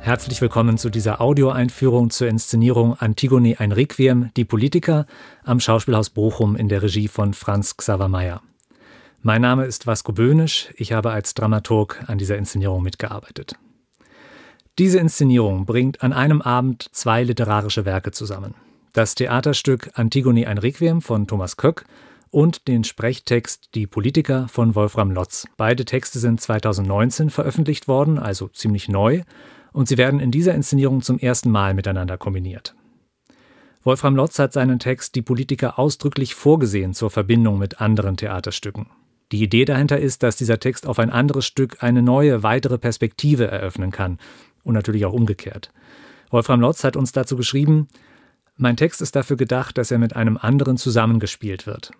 Herzlich willkommen zu dieser Audioeinführung zur Inszenierung Antigone ein Requiem, die Politiker am Schauspielhaus Bochum in der Regie von Franz Xaver Meyer. Mein Name ist Vasco Böhnisch, ich habe als Dramaturg an dieser Inszenierung mitgearbeitet. Diese Inszenierung bringt an einem Abend zwei literarische Werke zusammen. Das Theaterstück Antigone ein Requiem von Thomas Köck und den Sprechtext Die Politiker von Wolfram Lotz. Beide Texte sind 2019 veröffentlicht worden, also ziemlich neu, und sie werden in dieser Inszenierung zum ersten Mal miteinander kombiniert. Wolfram Lotz hat seinen Text Die Politiker ausdrücklich vorgesehen zur Verbindung mit anderen Theaterstücken. Die Idee dahinter ist, dass dieser Text auf ein anderes Stück eine neue, weitere Perspektive eröffnen kann und natürlich auch umgekehrt. Wolfram Lotz hat uns dazu geschrieben, mein Text ist dafür gedacht, dass er mit einem anderen zusammengespielt wird.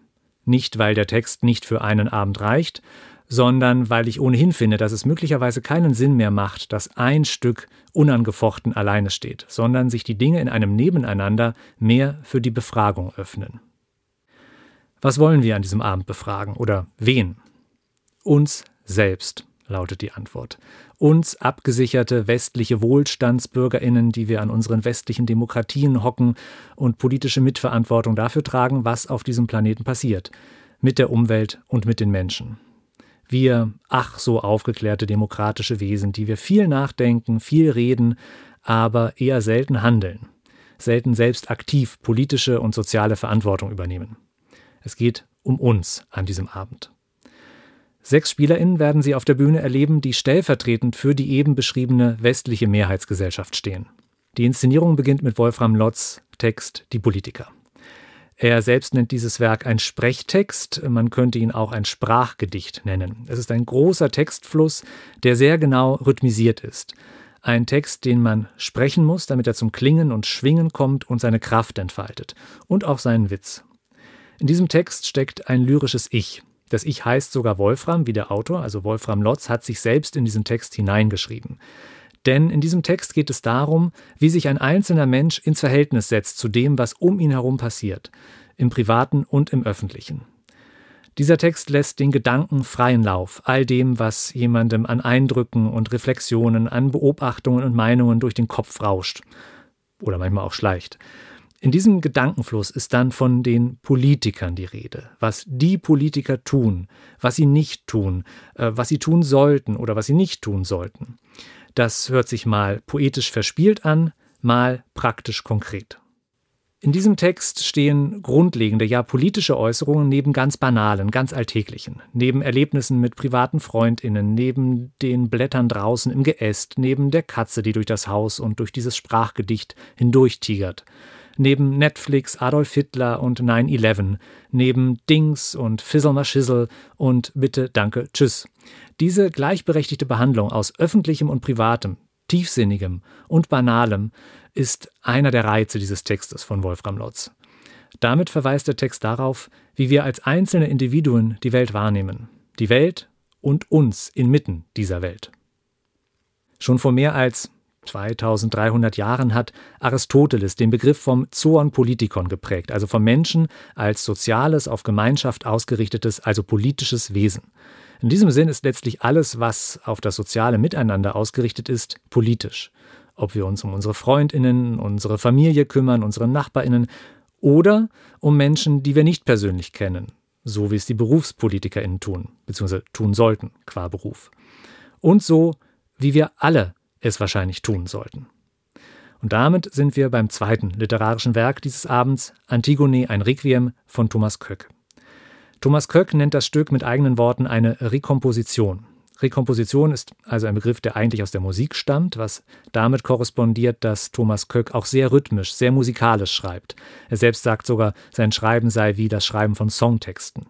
Nicht, weil der Text nicht für einen Abend reicht, sondern weil ich ohnehin finde, dass es möglicherweise keinen Sinn mehr macht, dass ein Stück unangefochten alleine steht, sondern sich die Dinge in einem Nebeneinander mehr für die Befragung öffnen. Was wollen wir an diesem Abend befragen oder wen? Uns selbst, lautet die Antwort. Uns abgesicherte westliche Wohlstandsbürgerinnen, die wir an unseren westlichen Demokratien hocken und politische Mitverantwortung dafür tragen, was auf diesem Planeten passiert, mit der Umwelt und mit den Menschen. Wir, ach so aufgeklärte demokratische Wesen, die wir viel nachdenken, viel reden, aber eher selten handeln, selten selbst aktiv politische und soziale Verantwortung übernehmen. Es geht um uns an diesem Abend. Sechs SpielerInnen werden Sie auf der Bühne erleben, die stellvertretend für die eben beschriebene westliche Mehrheitsgesellschaft stehen. Die Inszenierung beginnt mit Wolfram Lotz Text Die Politiker. Er selbst nennt dieses Werk ein Sprechtext, man könnte ihn auch ein Sprachgedicht nennen. Es ist ein großer Textfluss, der sehr genau rhythmisiert ist. Ein Text, den man sprechen muss, damit er zum Klingen und Schwingen kommt und seine Kraft entfaltet. Und auch seinen Witz. In diesem Text steckt ein lyrisches Ich. Das Ich heißt sogar Wolfram, wie der Autor, also Wolfram Lotz, hat sich selbst in diesen Text hineingeschrieben. Denn in diesem Text geht es darum, wie sich ein einzelner Mensch ins Verhältnis setzt zu dem, was um ihn herum passiert, im privaten und im öffentlichen. Dieser Text lässt den Gedanken freien Lauf, all dem, was jemandem an Eindrücken und Reflexionen, an Beobachtungen und Meinungen durch den Kopf rauscht oder manchmal auch schleicht. In diesem Gedankenfluss ist dann von den Politikern die Rede, was die Politiker tun, was sie nicht tun, äh, was sie tun sollten oder was sie nicht tun sollten. Das hört sich mal poetisch verspielt an, mal praktisch konkret. In diesem Text stehen grundlegende, ja politische Äußerungen neben ganz banalen, ganz alltäglichen, neben Erlebnissen mit privaten Freundinnen, neben den Blättern draußen im Geäst, neben der Katze, die durch das Haus und durch dieses Sprachgedicht hindurchtigert neben Netflix, Adolf Hitler und 9-11, neben Dings und Fizzle mal Schissel und Bitte, Danke, Tschüss. Diese gleichberechtigte Behandlung aus öffentlichem und privatem, tiefsinnigem und banalem ist einer der Reize dieses Textes von Wolfram Lotz. Damit verweist der Text darauf, wie wir als einzelne Individuen die Welt wahrnehmen, die Welt und uns inmitten dieser Welt. Schon vor mehr als 2300 Jahren hat Aristoteles den Begriff vom Zoon Politikon geprägt, also vom Menschen als soziales, auf Gemeinschaft ausgerichtetes, also politisches Wesen. In diesem Sinn ist letztlich alles, was auf das soziale Miteinander ausgerichtet ist, politisch. Ob wir uns um unsere Freundinnen, unsere Familie kümmern, unsere Nachbarinnen oder um Menschen, die wir nicht persönlich kennen, so wie es die Berufspolitikerinnen tun, beziehungsweise tun sollten, qua Beruf. Und so, wie wir alle es wahrscheinlich tun sollten. Und damit sind wir beim zweiten literarischen Werk dieses Abends, Antigone, ein Requiem von Thomas Köck. Thomas Köck nennt das Stück mit eigenen Worten eine Rekomposition. Rekomposition ist also ein Begriff, der eigentlich aus der Musik stammt, was damit korrespondiert, dass Thomas Köck auch sehr rhythmisch, sehr musikalisch schreibt. Er selbst sagt sogar, sein Schreiben sei wie das Schreiben von Songtexten.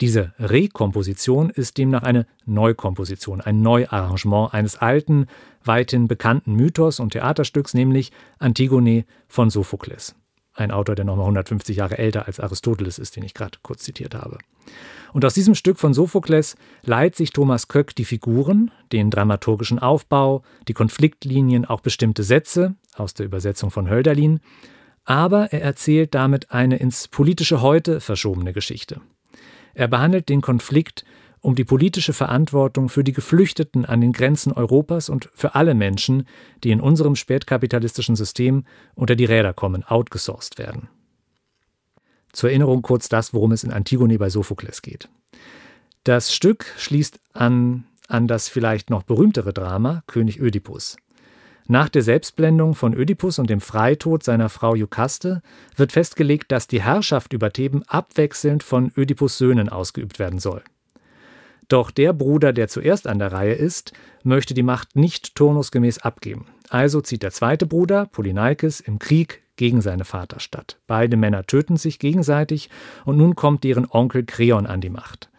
Diese Rekomposition ist demnach eine Neukomposition, ein Neuarrangement eines alten, weithin bekannten Mythos und Theaterstücks, nämlich Antigone von Sophokles. Ein Autor, der nochmal 150 Jahre älter als Aristoteles ist, den ich gerade kurz zitiert habe. Und aus diesem Stück von Sophokles leiht sich Thomas Köck die Figuren, den dramaturgischen Aufbau, die Konfliktlinien, auch bestimmte Sätze aus der Übersetzung von Hölderlin, aber er erzählt damit eine ins politische Heute verschobene Geschichte. Er behandelt den Konflikt um die politische Verantwortung für die Geflüchteten an den Grenzen Europas und für alle Menschen, die in unserem spätkapitalistischen System unter die Räder kommen, outgesourced werden. Zur Erinnerung kurz das, worum es in Antigone bei Sophokles geht. Das Stück schließt an, an das vielleicht noch berühmtere Drama König Ödipus. Nach der Selbstblendung von Ödipus und dem Freitod seiner Frau Jukaste wird festgelegt, dass die Herrschaft über Theben abwechselnd von Ödipus Söhnen ausgeübt werden soll. Doch der Bruder, der zuerst an der Reihe ist, möchte die Macht nicht turnusgemäß abgeben. Also zieht der zweite Bruder, Polyneikes, im Krieg gegen seine Vaterstadt. Beide Männer töten sich gegenseitig und nun kommt deren Onkel Kreon an die Macht.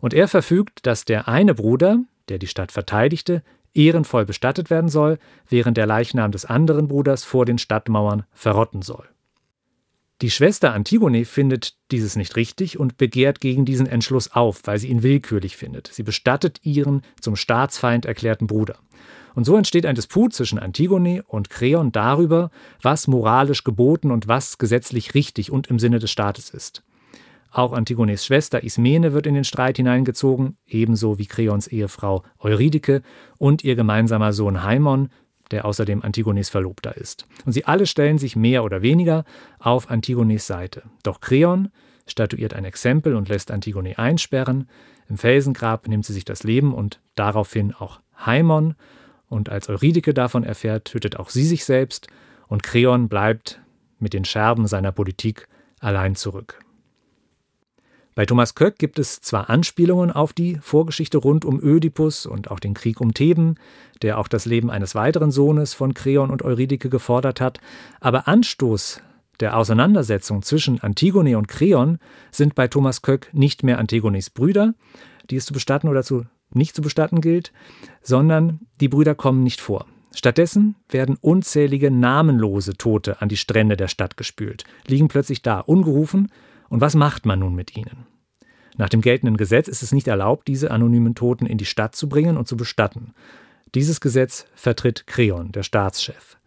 Und er verfügt, dass der eine Bruder, der die Stadt verteidigte, ehrenvoll bestattet werden soll, während der Leichnam des anderen Bruders vor den Stadtmauern verrotten soll. Die Schwester Antigone findet dieses nicht richtig und begehrt gegen diesen Entschluss auf, weil sie ihn willkürlich findet. Sie bestattet ihren zum Staatsfeind erklärten Bruder. Und so entsteht ein Disput zwischen Antigone und Kreon darüber, was moralisch geboten und was gesetzlich richtig und im Sinne des Staates ist. Auch Antigones Schwester Ismene wird in den Streit hineingezogen, ebenso wie Kreons Ehefrau Eurydike und ihr gemeinsamer Sohn Haimon, der außerdem Antigones Verlobter ist. Und sie alle stellen sich mehr oder weniger auf Antigones Seite. Doch Kreon statuiert ein Exempel und lässt Antigone einsperren. Im Felsengrab nimmt sie sich das Leben und daraufhin auch Haimon. Und als Eurydike davon erfährt, tötet auch sie sich selbst und Kreon bleibt mit den Scherben seiner Politik allein zurück. Bei Thomas Köck gibt es zwar Anspielungen auf die Vorgeschichte rund um Ödipus und auch den Krieg um Theben, der auch das Leben eines weiteren Sohnes von Kreon und Eurydike gefordert hat, aber Anstoß der Auseinandersetzung zwischen Antigone und Kreon sind bei Thomas Köck nicht mehr Antigones Brüder, die es zu bestatten oder zu nicht zu bestatten gilt, sondern die Brüder kommen nicht vor. Stattdessen werden unzählige namenlose Tote an die Strände der Stadt gespült, liegen plötzlich da, ungerufen und was macht man nun mit ihnen? Nach dem geltenden Gesetz ist es nicht erlaubt, diese anonymen Toten in die Stadt zu bringen und zu bestatten. Dieses Gesetz vertritt Kreon, der Staatschef.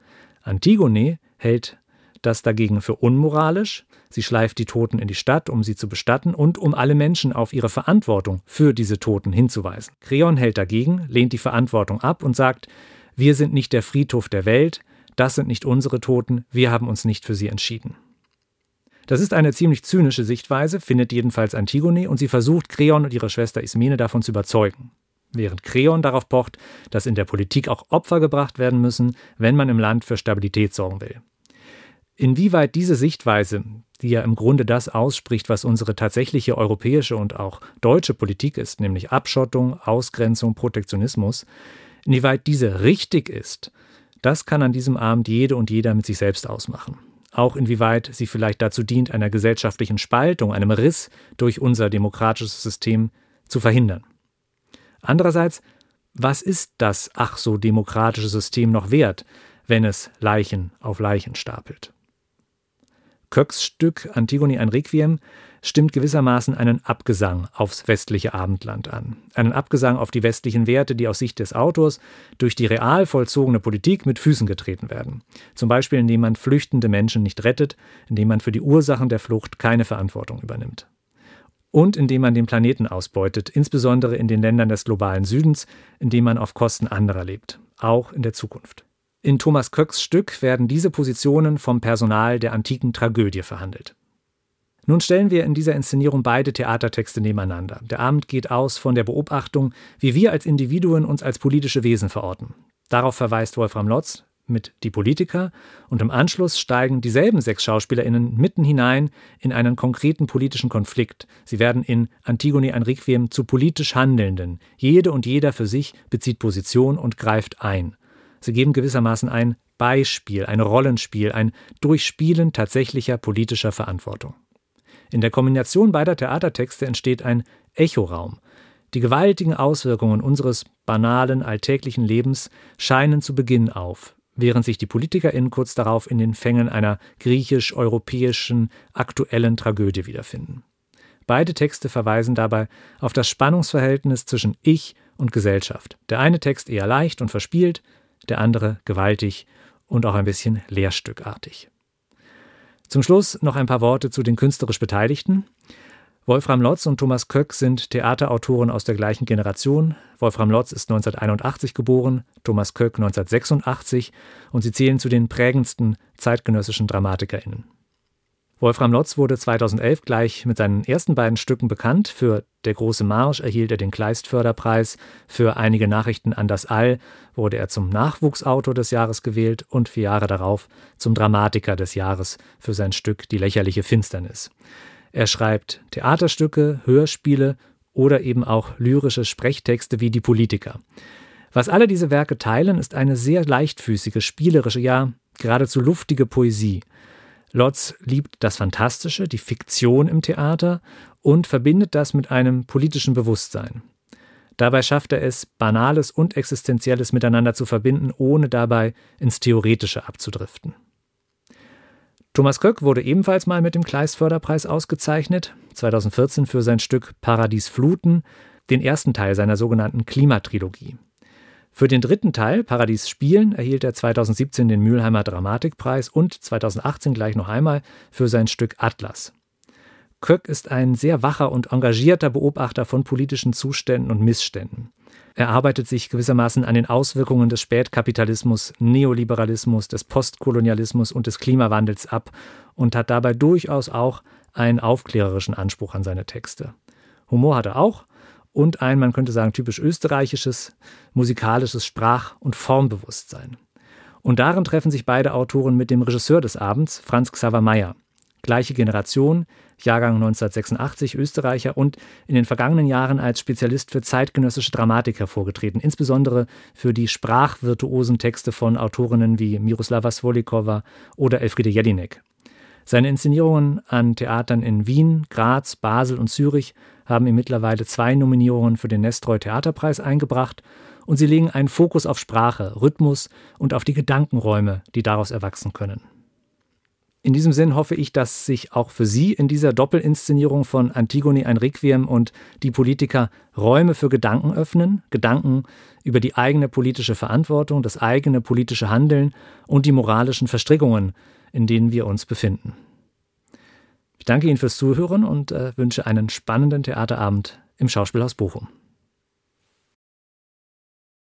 Antigone hält das dagegen für unmoralisch. Sie schleift die Toten in die Stadt, um sie zu bestatten und um alle Menschen auf ihre Verantwortung für diese Toten hinzuweisen. Kreon hält dagegen, lehnt die Verantwortung ab und sagt, wir sind nicht der Friedhof der Welt, das sind nicht unsere Toten, wir haben uns nicht für sie entschieden. Das ist eine ziemlich zynische Sichtweise, findet jedenfalls Antigone, und sie versucht, Kreon und ihre Schwester Ismene davon zu überzeugen. Während Kreon darauf pocht, dass in der Politik auch Opfer gebracht werden müssen, wenn man im Land für Stabilität sorgen will. Inwieweit diese Sichtweise, die ja im Grunde das ausspricht, was unsere tatsächliche europäische und auch deutsche Politik ist, nämlich Abschottung, Ausgrenzung, Protektionismus, inwieweit diese richtig ist, das kann an diesem Abend jede und jeder mit sich selbst ausmachen auch inwieweit sie vielleicht dazu dient, einer gesellschaftlichen Spaltung, einem Riss durch unser demokratisches System zu verhindern. Andererseits, was ist das ach so demokratische System noch wert, wenn es Leichen auf Leichen stapelt? Köcks Stück Antigone ein Requiem stimmt gewissermaßen einen Abgesang aufs westliche Abendland an. Einen Abgesang auf die westlichen Werte, die aus Sicht des Autors durch die real vollzogene Politik mit Füßen getreten werden. Zum Beispiel, indem man flüchtende Menschen nicht rettet, indem man für die Ursachen der Flucht keine Verantwortung übernimmt. Und indem man den Planeten ausbeutet, insbesondere in den Ländern des globalen Südens, indem man auf Kosten anderer lebt, auch in der Zukunft. In Thomas Köcks Stück werden diese Positionen vom Personal der antiken Tragödie verhandelt. Nun stellen wir in dieser Inszenierung beide Theatertexte nebeneinander. Der Abend geht aus von der Beobachtung, wie wir als Individuen uns als politische Wesen verorten. Darauf verweist Wolfram Lotz mit Die Politiker und im Anschluss steigen dieselben sechs SchauspielerInnen mitten hinein in einen konkreten politischen Konflikt. Sie werden in Antigone ein Requiem zu politisch Handelnden. Jede und jeder für sich bezieht Position und greift ein. Sie geben gewissermaßen ein Beispiel, ein Rollenspiel, ein Durchspielen tatsächlicher politischer Verantwortung. In der Kombination beider Theatertexte entsteht ein Echoraum. Die gewaltigen Auswirkungen unseres banalen, alltäglichen Lebens scheinen zu Beginn auf, während sich die PolitikerInnen kurz darauf in den Fängen einer griechisch-europäischen aktuellen Tragödie wiederfinden. Beide Texte verweisen dabei auf das Spannungsverhältnis zwischen Ich und Gesellschaft. Der eine Text eher leicht und verspielt, der andere gewaltig und auch ein bisschen lehrstückartig. Zum Schluss noch ein paar Worte zu den künstlerisch Beteiligten. Wolfram Lotz und Thomas Köck sind Theaterautoren aus der gleichen Generation. Wolfram Lotz ist 1981 geboren, Thomas Köck 1986 und sie zählen zu den prägendsten zeitgenössischen DramatikerInnen. Wolfram Lotz wurde 2011 gleich mit seinen ersten beiden Stücken bekannt. Für Der große Marsch erhielt er den Kleistförderpreis. Für einige Nachrichten an das All wurde er zum Nachwuchsautor des Jahres gewählt und vier Jahre darauf zum Dramatiker des Jahres für sein Stück Die lächerliche Finsternis. Er schreibt Theaterstücke, Hörspiele oder eben auch lyrische Sprechtexte wie die Politiker. Was alle diese Werke teilen, ist eine sehr leichtfüßige, spielerische, ja geradezu luftige Poesie. Lotz liebt das Fantastische, die Fiktion im Theater und verbindet das mit einem politischen Bewusstsein. Dabei schafft er es, Banales und Existenzielles miteinander zu verbinden, ohne dabei ins Theoretische abzudriften. Thomas Köck wurde ebenfalls mal mit dem Kleist-Förderpreis ausgezeichnet, 2014 für sein Stück Paradies Fluten, den ersten Teil seiner sogenannten Klimatrilogie. Für den dritten Teil, Paradies Spielen, erhielt er 2017 den Mülheimer Dramatikpreis und 2018 gleich noch einmal für sein Stück Atlas. Köck ist ein sehr wacher und engagierter Beobachter von politischen Zuständen und Missständen. Er arbeitet sich gewissermaßen an den Auswirkungen des Spätkapitalismus, Neoliberalismus, des Postkolonialismus und des Klimawandels ab und hat dabei durchaus auch einen aufklärerischen Anspruch an seine Texte. Humor hat er auch und ein, man könnte sagen, typisch österreichisches, musikalisches Sprach- und Formbewusstsein. Und darin treffen sich beide Autoren mit dem Regisseur des Abends, Franz Xaver Meyer. Gleiche Generation, Jahrgang 1986, Österreicher und in den vergangenen Jahren als Spezialist für zeitgenössische Dramatik hervorgetreten, insbesondere für die sprachvirtuosen Texte von Autorinnen wie Miroslava Svolikova oder Elfriede Jelinek. Seine Inszenierungen an Theatern in Wien, Graz, Basel und Zürich haben ihm mittlerweile zwei Nominierungen für den Nestroy Theaterpreis eingebracht und sie legen einen Fokus auf Sprache, Rhythmus und auf die Gedankenräume, die daraus erwachsen können. In diesem Sinn hoffe ich, dass sich auch für Sie in dieser Doppelinszenierung von Antigone ein Requiem und die Politiker Räume für Gedanken öffnen, Gedanken über die eigene politische Verantwortung, das eigene politische Handeln und die moralischen Verstrickungen, in denen wir uns befinden. Ich danke Ihnen fürs Zuhören und äh, wünsche einen spannenden Theaterabend im Schauspielhaus Bochum.